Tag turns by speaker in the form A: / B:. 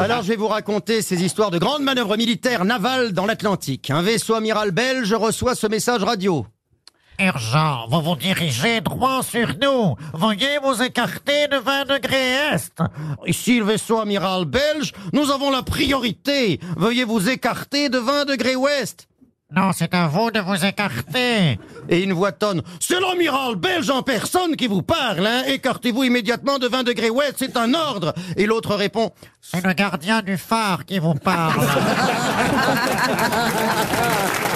A: Alors je vais vous raconter ces histoires de grandes manœuvres militaires navales dans l'Atlantique. Un vaisseau amiral belge reçoit ce message radio.
B: Urgent, vous vous dirigez droit sur nous. Veuillez vous écarter de 20 degrés est.
A: Ici le vaisseau amiral belge, nous avons la priorité. Veuillez vous écarter de 20 degrés ouest.
B: Non, c'est à vous de vous écarter.
A: Et une voix tonne. C'est l'amiral belge en personne qui vous parle, hein. Écartez-vous immédiatement de 20 degrés ouest, c'est un ordre. Et l'autre répond.
B: C'est le gardien du phare qui vous parle.